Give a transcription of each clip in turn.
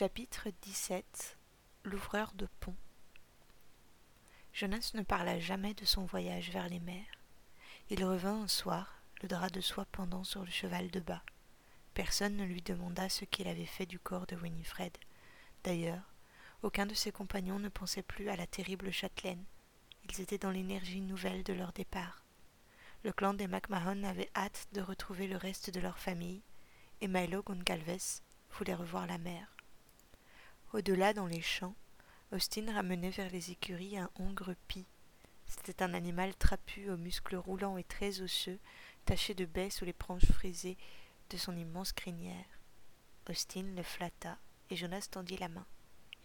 Chapitre 17 L'ouvreur de pont Jonas ne parla jamais de son voyage vers les mers. Il revint un soir, le drap de soie pendant sur le cheval de bas. Personne ne lui demanda ce qu'il avait fait du corps de Winifred. D'ailleurs, aucun de ses compagnons ne pensait plus à la terrible châtelaine. Ils étaient dans l'énergie nouvelle de leur départ. Le clan des MacMahon avait hâte de retrouver le reste de leur famille, et Milo Goncalves voulait revoir la mer. Au-delà, dans les champs, Austin ramenait vers les écuries un hongre pie. C'était un animal trapu aux muscles roulants et très osseux, taché de baies sous les branches frisées de son immense crinière. Austin le flatta et Jonas tendit la main.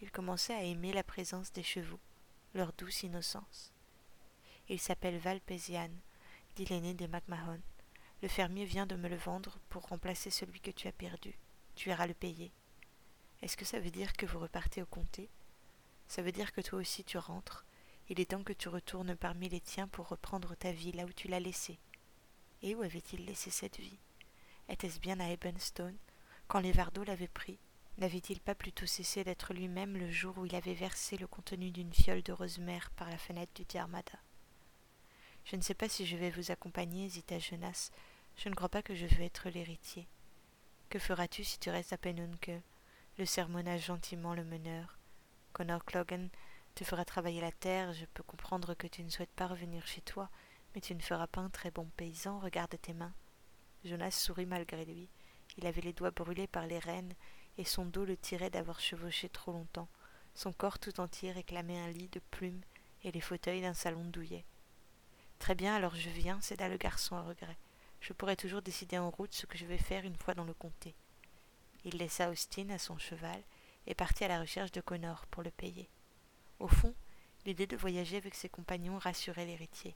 Il commençait à aimer la présence des chevaux, leur douce innocence. Il s'appelle Valpésian, dit l'aîné des MacMahon. Le fermier vient de me le vendre pour remplacer celui que tu as perdu. Tu iras le payer. Est-ce que ça veut dire que vous repartez au comté? Ça veut dire que toi aussi tu rentres. Il est temps que tu retournes parmi les tiens pour reprendre ta vie là où tu l'as laissée. Et où avait-il laissé cette vie? Était-ce bien à Ebenstone? Quand les Vardos l'avaient pris, n'avait-il pas plutôt cessé d'être lui-même le jour où il avait versé le contenu d'une fiole de rosemère par la fenêtre du Diarmada Je ne sais pas si je vais vous accompagner, hésita Jonas. Je ne crois pas que je veux être l'héritier. Que feras-tu si tu restes à Penunke? Le sermonna gentiment le meneur. Connor Clogan te fera travailler la terre, je peux comprendre que tu ne souhaites pas revenir chez toi, mais tu ne feras pas un très bon paysan, regarde tes mains. Jonas sourit malgré lui. Il avait les doigts brûlés par les rênes, et son dos le tirait d'avoir chevauché trop longtemps. Son corps tout entier réclamait un lit de plumes et les fauteuils d'un salon douillet. Très bien, alors je viens, céda le garçon à regret. Je pourrai toujours décider en route ce que je vais faire une fois dans le comté. Il laissa Austin à son cheval et partit à la recherche de Connor pour le payer. Au fond, l'idée de voyager avec ses compagnons rassurait l'héritier.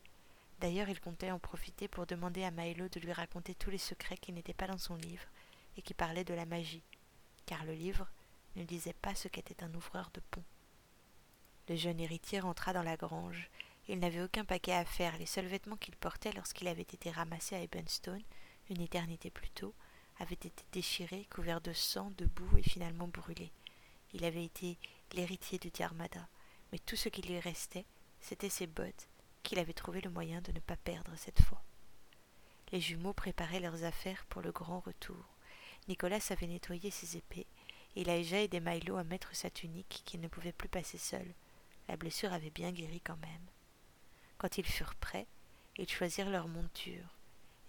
D'ailleurs, il comptait en profiter pour demander à Milo de lui raconter tous les secrets qui n'étaient pas dans son livre et qui parlaient de la magie, car le livre ne disait pas ce qu'était un ouvreur de pont. Le jeune héritier rentra dans la grange. Il n'avait aucun paquet à faire. Les seuls vêtements qu'il portait lorsqu'il avait été ramassé à Ebenstone, une éternité plus tôt, avait été déchiré, couvert de sang, de boue et finalement brûlé. Il avait été l'héritier de Diarmada, mais tout ce qui lui restait, c'était ses bottes, qu'il avait trouvé le moyen de ne pas perdre cette fois. Les jumeaux préparaient leurs affaires pour le grand retour. Nicolas avait nettoyé ses épées, et il a déjà aidé Milo à mettre sa tunique qu'il ne pouvait plus passer seul. La blessure avait bien guéri quand même. Quand ils furent prêts, ils choisirent leur monture.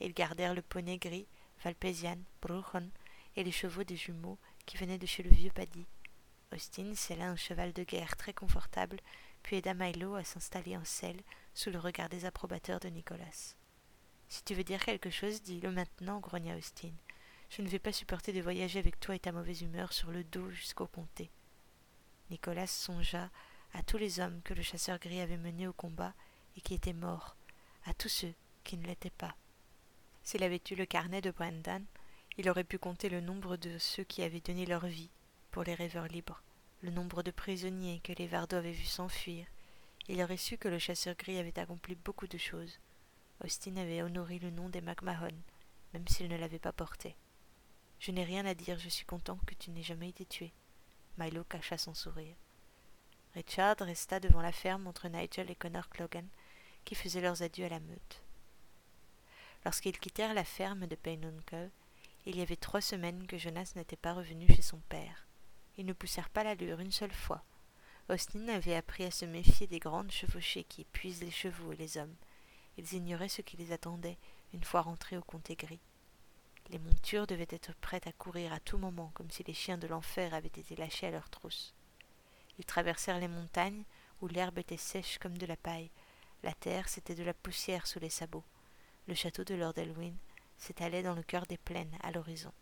Ils gardèrent le poney gris Valpésian, Bruchon et les chevaux des jumeaux qui venaient de chez le vieux Paddy. Austin sella un cheval de guerre très confortable, puis aida Milo à s'installer en selle sous le regard désapprobateur de Nicolas. Si tu veux dire quelque chose, dis-le maintenant, grogna Austin. Je ne vais pas supporter de voyager avec toi et ta mauvaise humeur sur le dos jusqu'au comté. Nicolas songea à tous les hommes que le chasseur gris avait menés au combat et qui étaient morts, à tous ceux qui ne l'étaient pas. S'il avait eu le carnet de Brendan, il aurait pu compter le nombre de ceux qui avaient donné leur vie pour les rêveurs libres, le nombre de prisonniers que les Vardos avaient vus s'enfuir. Il aurait su que le chasseur gris avait accompli beaucoup de choses. Austin avait honoré le nom des MacMahon, même s'il ne l'avait pas porté. Je n'ai rien à dire, je suis content que tu n'aies jamais été tué. Milo cacha son sourire. Richard resta devant la ferme entre Nigel et Connor Clogan, qui faisaient leurs adieux à la meute. Lorsqu'ils quittèrent la ferme de Paynuncle, il y avait trois semaines que Jonas n'était pas revenu chez son père. Ils ne poussèrent pas l'allure une seule fois. Austin avait appris à se méfier des grandes chevauchées qui épuisent les chevaux et les hommes. Ils ignoraient ce qui les attendait une fois rentrés au comté gris. Les montures devaient être prêtes à courir à tout moment, comme si les chiens de l'enfer avaient été lâchés à leur trousse. Ils traversèrent les montagnes, où l'herbe était sèche comme de la paille. La terre, c'était de la poussière sous les sabots. Le château de Lord Elwyn s'étalait dans le cœur des plaines, à l'horizon.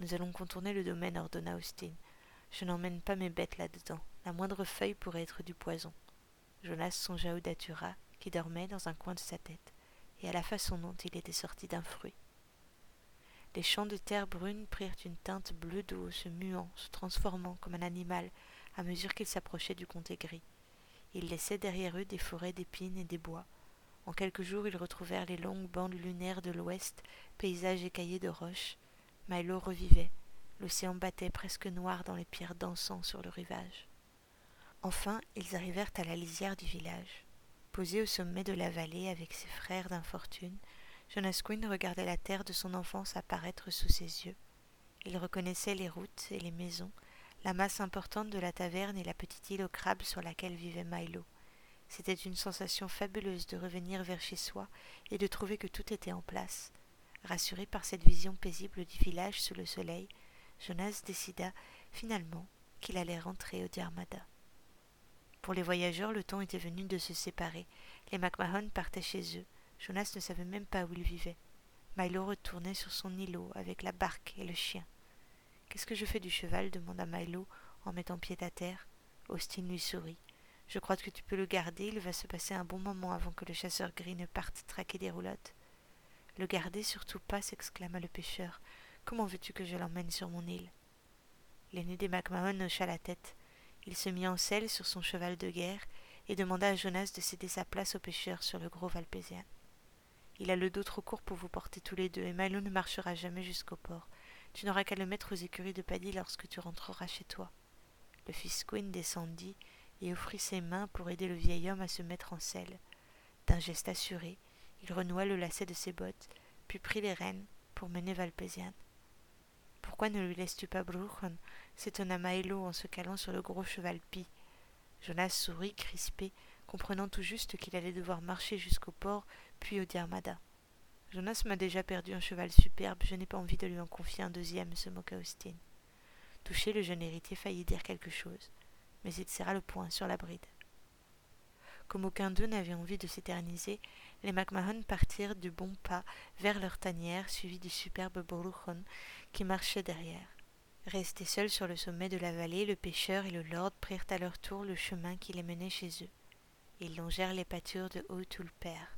Nous allons contourner le domaine, ordonna Austin. Je n'emmène pas mes bêtes là-dedans. La moindre feuille pourrait être du poison. Jonas songea au datura, qui dormait dans un coin de sa tête, et à la façon dont il était sorti d'un fruit. Les champs de terre brune prirent une teinte bleue d'eau, se muant, se transformant comme un animal à mesure qu'ils s'approchaient du comté gris. Ils laissaient derrière eux des forêts d'épines et des bois, en quelques jours, ils retrouvèrent les longues bandes lunaires de l'ouest, paysages écaillés de roches. Milo revivait. L'océan battait presque noir dans les pierres dansant sur le rivage. Enfin, ils arrivèrent à la lisière du village. Posé au sommet de la vallée avec ses frères d'infortune, Jonas Quinn regardait la terre de son enfance apparaître sous ses yeux. Il reconnaissait les routes et les maisons, la masse importante de la taverne et la petite île au crabe sur laquelle vivait Milo. C'était une sensation fabuleuse de revenir vers chez soi et de trouver que tout était en place. Rassuré par cette vision paisible du village sous le soleil, Jonas décida finalement qu'il allait rentrer au Diarmada. Pour les voyageurs, le temps était venu de se séparer. Les McMahon partaient chez eux. Jonas ne savait même pas où il vivait. Milo retournait sur son îlot avec la barque et le chien. Qu'est-ce que je fais du cheval? demanda Milo en mettant pied à terre. Austin lui sourit. Je crois que tu peux le garder, il va se passer un bon moment avant que le chasseur gris ne parte traquer des roulottes. Le garder surtout pas, s'exclama le pêcheur. Comment veux-tu que je l'emmène sur mon île? L'aîné des McMahon hocha la tête. Il se mit en selle sur son cheval de guerre et demanda à Jonas de céder sa place au pêcheur sur le gros Valpésian. Il a le dos trop court pour vous porter tous les deux, et Milo ne marchera jamais jusqu'au port. Tu n'auras qu'à le mettre aux écuries de Paddy lorsque tu rentreras chez toi. Le fils Quinn descendit et offrit ses mains pour aider le vieil homme à se mettre en selle. D'un geste assuré, il renoua le lacet de ses bottes, puis prit les rênes pour mener Valpésian. Pourquoi ne lui laisses-tu pas Bruchon s'étonna Maëlo en se calant sur le gros cheval pie. Jonas sourit, crispé, comprenant tout juste qu'il allait devoir marcher jusqu'au port, puis au Diarmada. Jonas m'a déjà perdu un cheval superbe, je n'ai pas envie de lui en confier un deuxième, se moqua Austin. Touché, le jeune héritier faillit dire quelque chose, mais il serra le poing sur la bride. Comme aucun d'eux n'avait envie de s'éterniser, les McMahon partirent du bon pas vers leur tanière, suivis du superbe Boruchon qui marchait derrière. Restés seuls sur le sommet de la vallée, le pêcheur et le lord prirent à leur tour le chemin qui les menait chez eux. Ils longèrent les pâtures de Haut-Toulpère.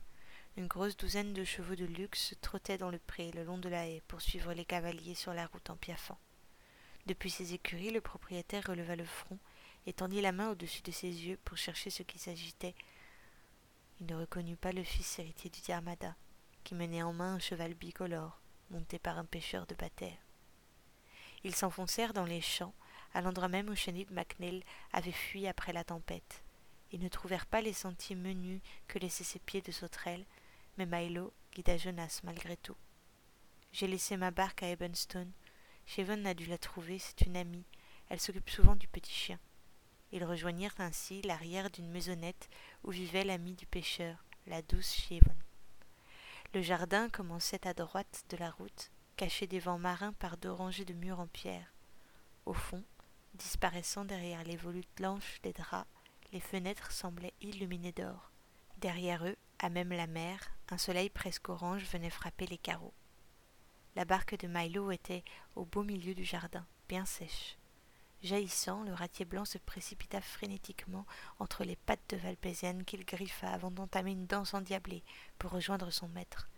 Une grosse douzaine de chevaux de luxe trottaient dans le pré le long de la haie pour suivre les cavaliers sur la route en piaffant. Depuis ses écuries, le propriétaire releva le front et tendit la main au-dessus de ses yeux pour chercher ce qui s'agitait. Il ne reconnut pas le fils héritier du Diarmada, qui menait en main un cheval bicolore, monté par un pêcheur de bataire. Ils s'enfoncèrent dans les champs, à l'endroit même où Chenib MacNeil avait fui après la tempête. Ils ne trouvèrent pas les sentiers menus que laissaient ses pieds de sauterelle, mais Milo guida Jonas malgré tout. J'ai laissé ma barque à Ebenstone. Chevon a dû la trouver, c'est une amie. Elle s'occupe souvent du petit chien. Ils rejoignirent ainsi l'arrière d'une maisonnette où vivait l'amie du pêcheur, la douce Chevon. Le jardin commençait à droite de la route, caché des vents marins par deux rangées de murs en pierre. Au fond, disparaissant derrière les volutes blanches des draps, les fenêtres semblaient illuminées d'or. Derrière eux, à même la mer, un soleil presque orange venait frapper les carreaux. La barque de Milo était au beau milieu du jardin, bien sèche. Jaillissant, le ratier blanc se précipita frénétiquement entre les pattes de Valpésienne qu'il griffa avant d'entamer une danse endiablée pour rejoindre son maître.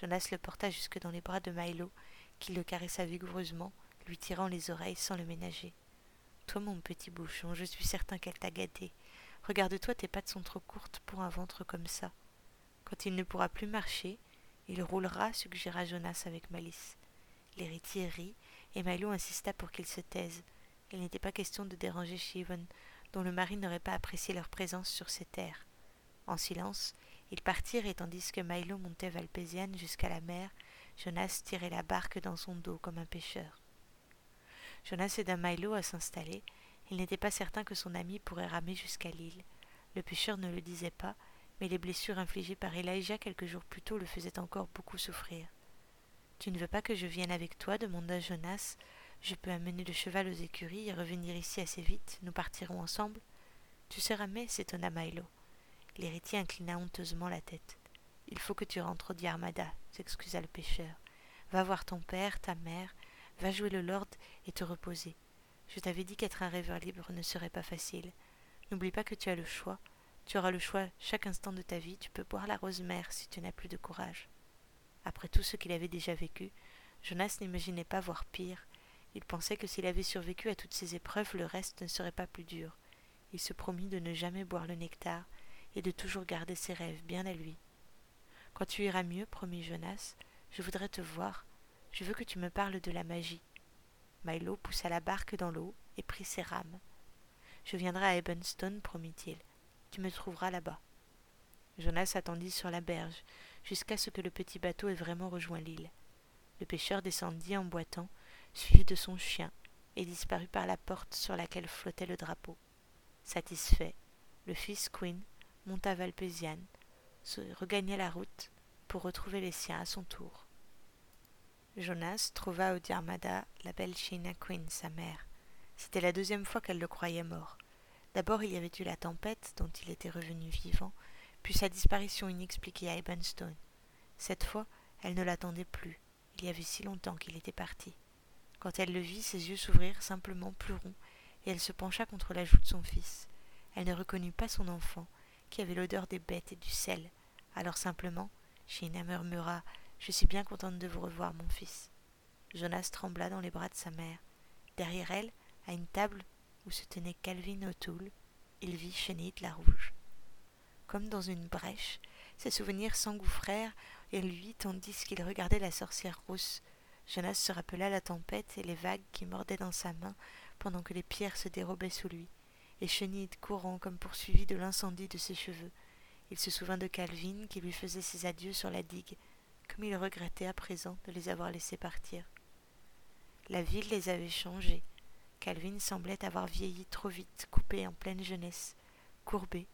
Jonas le porta jusque dans les bras de Milo, qui le caressa vigoureusement, lui tirant les oreilles sans le ménager. Toi, mon petit bouchon, je suis certain qu'elle t'a gâté. Regarde-toi, tes pattes sont trop courtes pour un ventre comme ça. Quand il ne pourra plus marcher, il roulera, suggéra Jonas avec malice. L'héritier rit, et Milo insista pour qu'il se taise. Il n'était pas question de déranger Shivon, dont le mari n'aurait pas apprécié leur présence sur ces terres. En silence, ils partirent et tandis que Milo montait Valpésiane jusqu'à la mer, Jonas tirait la barque dans son dos comme un pêcheur. Jonas aida Milo à s'installer. Il n'était pas certain que son ami pourrait ramer jusqu'à l'île. Le pêcheur ne le disait pas, mais les blessures infligées par Elijah quelques jours plus tôt le faisaient encore beaucoup souffrir. Tu ne veux pas que je vienne avec toi demanda Jonas, je peux amener le cheval aux écuries et revenir ici assez vite. Nous partirons ensemble. Tu seras mais s'étonna Milo. L'héritier inclina honteusement la tête. Il faut que tu rentres au Diarmada, s'excusa le pêcheur. Va voir ton père, ta mère, va jouer le lord et te reposer. Je t'avais dit qu'être un rêveur libre ne serait pas facile. N'oublie pas que tu as le choix. Tu auras le choix chaque instant de ta vie. Tu peux boire la rose mère si tu n'as plus de courage. Après tout ce qu'il avait déjà vécu, Jonas n'imaginait pas voir pire, il pensait que s'il avait survécu à toutes ces épreuves, le reste ne serait pas plus dur. Il se promit de ne jamais boire le nectar et de toujours garder ses rêves bien à lui. Quand tu iras mieux, promit Jonas, je voudrais te voir. Je veux que tu me parles de la magie. Milo poussa la barque dans l'eau et prit ses rames. Je viendrai à Ebenstone, promit-il. Tu me trouveras là-bas. Jonas attendit sur la berge jusqu'à ce que le petit bateau ait vraiment rejoint l'île. Le pêcheur descendit en boitant, suivi de son chien, et disparut par la porte sur laquelle flottait le drapeau. Satisfait, le fils Quinn monta Valpesian, se regagna la route pour retrouver les siens à son tour. Jonas trouva au Diarmada la belle Sheena Quinn, sa mère. C'était la deuxième fois qu'elle le croyait mort. D'abord il y avait eu la tempête dont il était revenu vivant, puis sa disparition inexpliquée à Ebenstone. Cette fois, elle ne l'attendait plus. Il y avait si longtemps qu'il était parti. Quand elle le vit, ses yeux s'ouvrirent simplement plus ronds, et elle se pencha contre la joue de son fils. Elle ne reconnut pas son enfant, qui avait l'odeur des bêtes et du sel. Alors simplement, Sheena murmura Je suis bien contente de vous revoir, mon fils. Jonas trembla dans les bras de sa mère. Derrière elle, à une table où se tenait Calvin O'Toole, il vit Chenille la Rouge comme dans une brèche. Ses souvenirs s'engouffrèrent et lui tandis qu'il regardait la sorcière rousse. Jonas se rappela la tempête et les vagues qui mordaient dans sa main pendant que les pierres se dérobaient sous lui, et Chenille courant comme poursuivi de l'incendie de ses cheveux. Il se souvint de Calvin qui lui faisait ses adieux sur la digue, comme il regrettait à présent de les avoir laissés partir. La ville les avait changés. Calvin semblait avoir vieilli trop vite, coupé en pleine jeunesse, courbé,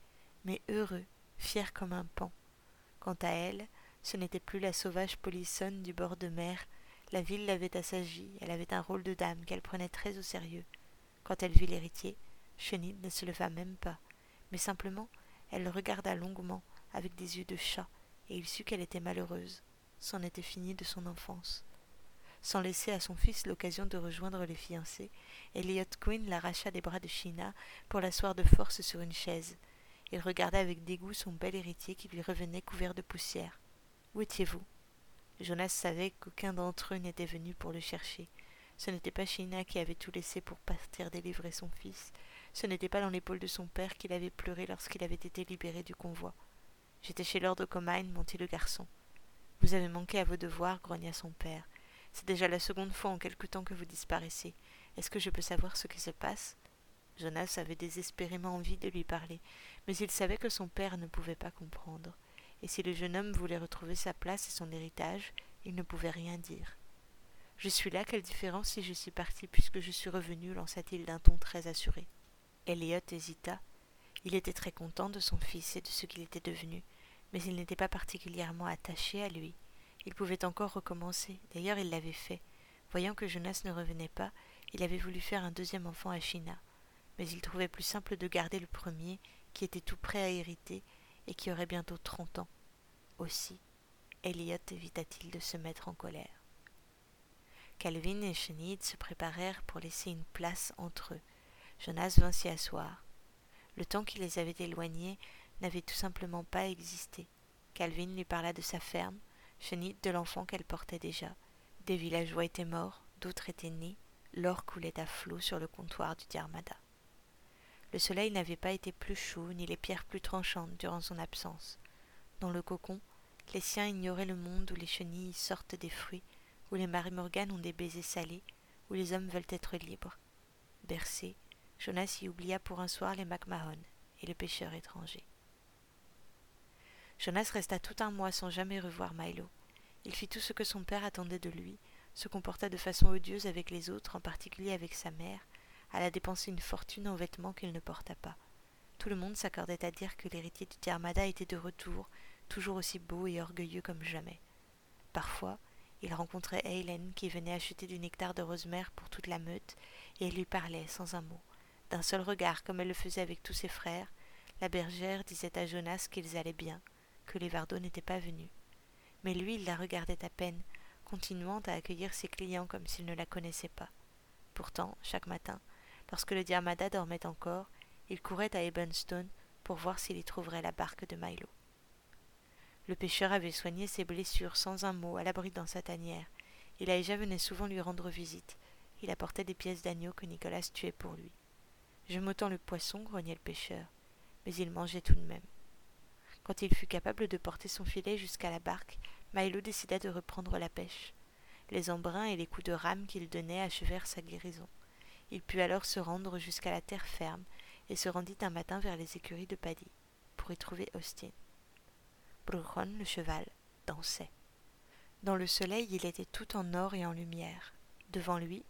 mais heureux, fier comme un pan. Quant à elle, ce n'était plus la sauvage polissonne du bord de mer, la ville l'avait assagie, elle avait un rôle de dame qu'elle prenait très au sérieux. Quand elle vit l'héritier, Chenille ne se leva même pas, mais simplement elle le regarda longuement, avec des yeux de chat, et il sut qu'elle était malheureuse. C'en était fini de son enfance. Sans laisser à son fils l'occasion de rejoindre les fiancés, Elliot Quinn l'arracha des bras de China pour l'asseoir de force sur une chaise. Il regarda avec dégoût son bel héritier qui lui revenait couvert de poussière. Où étiez-vous? Jonas savait qu'aucun d'entre eux n'était venu pour le chercher. Ce n'était pas China qui avait tout laissé pour partir délivrer son fils. Ce n'était pas dans l'épaule de son père qu'il avait pleuré lorsqu'il avait été libéré du convoi. J'étais chez Lord Comine, montit le garçon. Vous avez manqué à vos devoirs, grogna son père. C'est déjà la seconde fois en quelque temps que vous disparaissez. Est-ce que je peux savoir ce qui se passe? Jonas avait désespérément envie de lui parler, mais il savait que son père ne pouvait pas comprendre, et si le jeune homme voulait retrouver sa place et son héritage, il ne pouvait rien dire. Je suis là, quelle différence si je suis parti puisque je suis revenu, lança-t-il d'un ton très assuré. Elliot hésita. Il était très content de son fils et de ce qu'il était devenu, mais il n'était pas particulièrement attaché à lui. Il pouvait encore recommencer, d'ailleurs il l'avait fait. Voyant que Jonas ne revenait pas, il avait voulu faire un deuxième enfant à China, mais il trouvait plus simple de garder le premier qui était tout prêt à hériter et qui aurait bientôt trente ans. Aussi, Elliot évita-t-il de se mettre en colère. Calvin et Chenide se préparèrent pour laisser une place entre eux. Jonas vint s'y asseoir. Le temps qui les avait éloignés n'avait tout simplement pas existé. Calvin lui parla de sa ferme, Chenide de l'enfant qu'elle portait déjà. Des villageois étaient morts, d'autres étaient nés, l'or coulait à flot sur le comptoir du Diarmada. Le soleil n'avait pas été plus chaud, ni les pierres plus tranchantes durant son absence. Dans le cocon, les siens ignoraient le monde où les chenilles sortent des fruits, où les marimorganes ont des baisers salés, où les hommes veulent être libres. Bercé, Jonas y oublia pour un soir les MacMahon et le pêcheur étranger. Jonas resta tout un mois sans jamais revoir Milo. Il fit tout ce que son père attendait de lui, se comporta de façon odieuse avec les autres, en particulier avec sa mère, alla dépenser une fortune en vêtements qu'il ne porta pas. Tout le monde s'accordait à dire que l'héritier du Diarmada était de retour, toujours aussi beau et orgueilleux comme jamais. Parfois, il rencontrait Hélène qui venait acheter du nectar de rosemère pour toute la meute, et elle lui parlait sans un mot. D'un seul regard, comme elle le faisait avec tous ses frères, la bergère disait à Jonas qu'ils allaient bien, que les Vardos n'étaient pas venus. Mais lui, il la regardait à peine, continuant à accueillir ses clients comme s'il ne la connaissait pas. Pourtant, chaque matin, Lorsque le Diarmada dormait encore, il courait à Ebenstone pour voir s'il y trouverait la barque de Milo. Le pêcheur avait soigné ses blessures sans un mot à l'abri dans sa tanière, et Laïja venait souvent lui rendre visite. Il apportait des pièces d'agneau que Nicolas tuait pour lui. Je m'autant le poisson, grognait le pêcheur, mais il mangeait tout de même. Quand il fut capable de porter son filet jusqu'à la barque, Milo décida de reprendre la pêche. Les embruns et les coups de rame qu'il donnait achevèrent sa guérison. Il put alors se rendre jusqu'à la terre ferme et se rendit un matin vers les écuries de Paddy pour y trouver Austin. Bruchon, le cheval, dansait. Dans le soleil, il était tout en or et en lumière. Devant lui,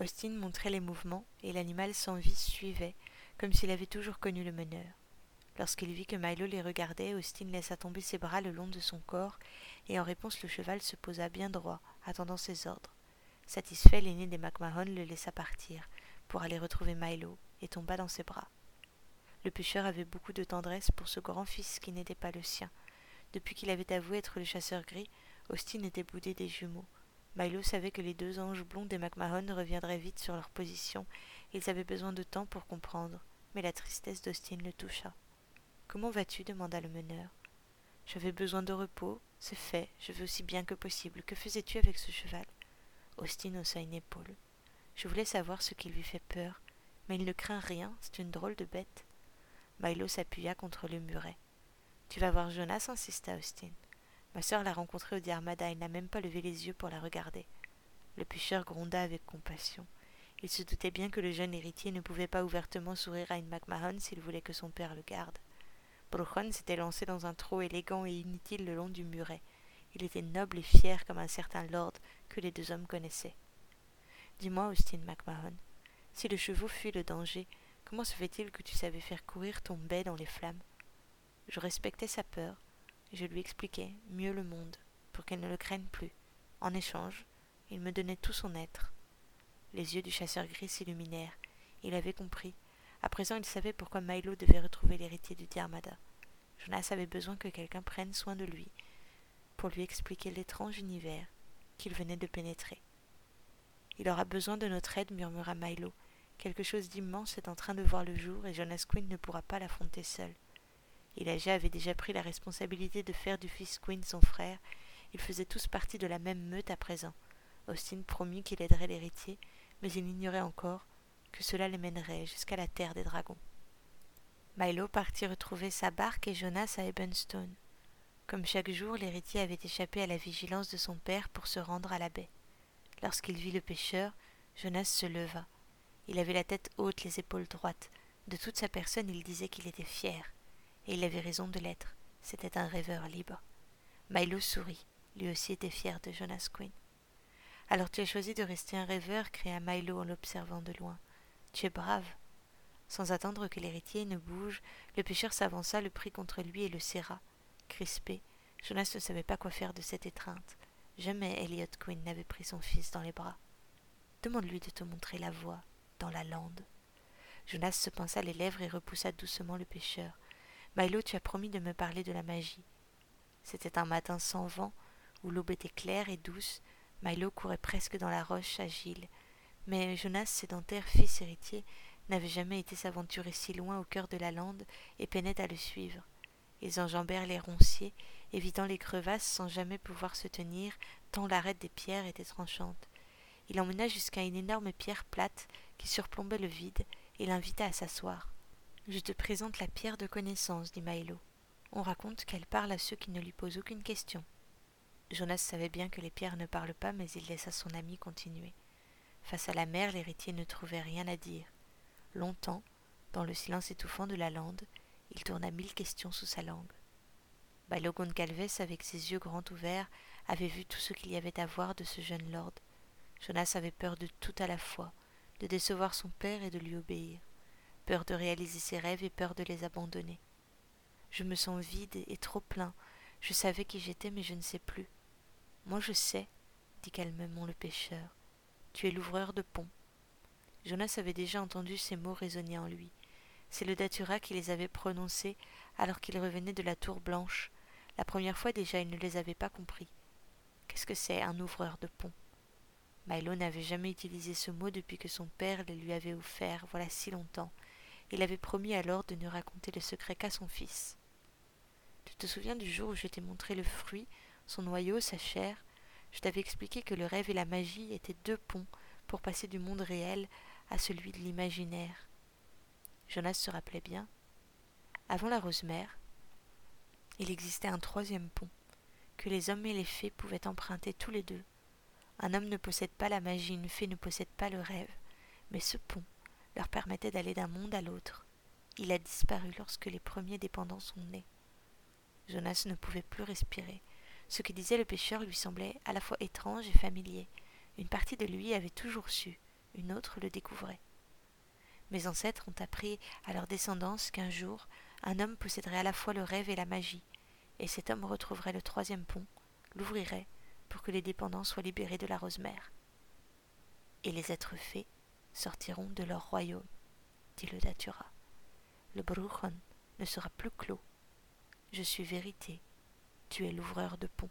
Austin montrait les mouvements et l'animal sans vie suivait, comme s'il avait toujours connu le meneur. Lorsqu'il vit que Milo les regardait, Austin laissa tomber ses bras le long de son corps, et en réponse le cheval se posa bien droit, attendant ses ordres. Satisfait, l'aîné des MacMahon le laissa partir, pour aller retrouver Milo, et tomba dans ses bras. Le pêcheur avait beaucoup de tendresse pour ce grand-fils qui n'était pas le sien. Depuis qu'il avait avoué être le chasseur gris, Austin était boudé des jumeaux. Milo savait que les deux anges blonds des MacMahon reviendraient vite sur leur position, ils avaient besoin de temps pour comprendre, mais la tristesse d'Austin le toucha. Comment vas-tu? demanda le meneur. J'avais besoin de repos, c'est fait, je veux aussi bien que possible. Que faisais-tu avec ce cheval? Austin haussa une épaule. Je voulais savoir ce qui lui fait peur, mais il ne craint rien, c'est une drôle de bête. Milo s'appuya contre le muret. Tu vas voir Jonas, insista Austin. Ma sœur l'a rencontré au Diarmada, il n'a même pas levé les yeux pour la regarder. Le pêcheur gronda avec compassion. Il se doutait bien que le jeune héritier ne pouvait pas ouvertement sourire à une MacMahon s'il voulait que son père le garde. Bruchon s'était lancé dans un trot élégant et inutile le long du muret. Il était noble et fier comme un certain lord que les deux hommes connaissaient. Dis-moi, Austin MacMahon, si le chevaux fuit le danger, comment se fait-il que tu savais faire courir ton baie dans les flammes? Je respectais sa peur, et je lui expliquais mieux le monde, pour qu'elle ne le craigne plus. En échange, il me donnait tout son être. Les yeux du chasseur gris s'illuminèrent. Il avait compris. À présent, il savait pourquoi Milo devait retrouver l'héritier du Diarmada. Jonas avait besoin que quelqu'un prenne soin de lui, pour lui expliquer l'étrange univers qu'il venait de pénétrer. Il aura besoin de notre aide, murmura Milo. Quelque chose d'immense est en train de voir le jour et Jonas Quinn ne pourra pas l'affronter seul. Elijah avait déjà pris la responsabilité de faire du fils Quinn son frère. Ils faisaient tous partie de la même meute à présent. Austin promit qu'il aiderait l'héritier, mais il ignorait encore que cela les mènerait jusqu'à la terre des dragons. Milo partit retrouver sa barque et Jonas à Ebenstone. Comme chaque jour, l'héritier avait échappé à la vigilance de son père pour se rendre à la baie. Lorsqu'il vit le pêcheur, Jonas se leva. Il avait la tête haute, les épaules droites. De toute sa personne, il disait qu'il était fier. Et il avait raison de l'être. C'était un rêveur libre. Milo sourit. Lui aussi était fier de Jonas Quinn. Alors tu as choisi de rester un rêveur, cria Milo en l'observant de loin. Tu es brave. Sans attendre que l'héritier ne bouge, le pêcheur s'avança, le prit contre lui et le serra. Crispé, Jonas ne savait pas quoi faire de cette étreinte. Jamais Elliot Quinn n'avait pris son fils dans les bras. Demande-lui de te montrer la voie dans la lande. Jonas se pinça les lèvres et repoussa doucement le pêcheur. Milo, tu as promis de me parler de la magie. C'était un matin sans vent, où l'aube était claire et douce. Milo courait presque dans la roche agile. Mais Jonas, sédentaire fils héritier, n'avait jamais été s'aventurer si loin au cœur de la lande et peinait à le suivre. Ils enjambèrent les ronciers, évitant les crevasses sans jamais pouvoir se tenir, tant l'arête des pierres était tranchante. Il emmena jusqu'à une énorme pierre plate qui surplombait le vide et l'invita à s'asseoir. Je te présente la pierre de connaissance, dit Milo. On raconte qu'elle parle à ceux qui ne lui posent aucune question. Jonas savait bien que les pierres ne parlent pas, mais il laissa son ami continuer. Face à la mer, l'héritier ne trouvait rien à dire. Longtemps, dans le silence étouffant de la lande, il tourna mille questions sous sa langue. Bailo Goncalves, avec ses yeux grands ouverts, avait vu tout ce qu'il y avait à voir de ce jeune lord. Jonas avait peur de tout à la fois, de décevoir son père et de lui obéir, peur de réaliser ses rêves et peur de les abandonner. Je me sens vide et trop plein. Je savais qui j'étais, mais je ne sais plus. Moi je sais, dit calmement le pêcheur. Tu es l'ouvreur de pont. Jonas avait déjà entendu ces mots résonner en lui. C'est le datura qui les avait prononcés alors qu'il revenait de la tour blanche. La première fois déjà il ne les avait pas compris. Qu'est-ce que c'est un ouvreur de pont? Milo n'avait jamais utilisé ce mot depuis que son père le lui avait offert, voilà si longtemps. Il avait promis alors de ne raconter le secret qu'à son fils. Tu te souviens du jour où je t'ai montré le fruit, son noyau, sa chair? Je t'avais expliqué que le rêve et la magie étaient deux ponts pour passer du monde réel à celui de l'imaginaire. Jonas se rappelait bien. Avant la Rosemère, il existait un troisième pont que les hommes et les fées pouvaient emprunter tous les deux. Un homme ne possède pas la magie, une fée ne possède pas le rêve, mais ce pont leur permettait d'aller d'un monde à l'autre. Il a disparu lorsque les premiers dépendants sont nés. Jonas ne pouvait plus respirer. Ce que disait le pêcheur lui semblait à la fois étrange et familier. Une partie de lui avait toujours su, une autre le découvrait. Mes ancêtres ont appris à leur descendance qu'un jour, un homme posséderait à la fois le rêve et la magie, et cet homme retrouverait le troisième pont, l'ouvrirait, pour que les dépendants soient libérés de la rose-mère. Et les êtres faits sortiront de leur royaume, dit le Datura. Le Bruchon ne sera plus clos. Je suis vérité, tu es l'ouvreur de pont.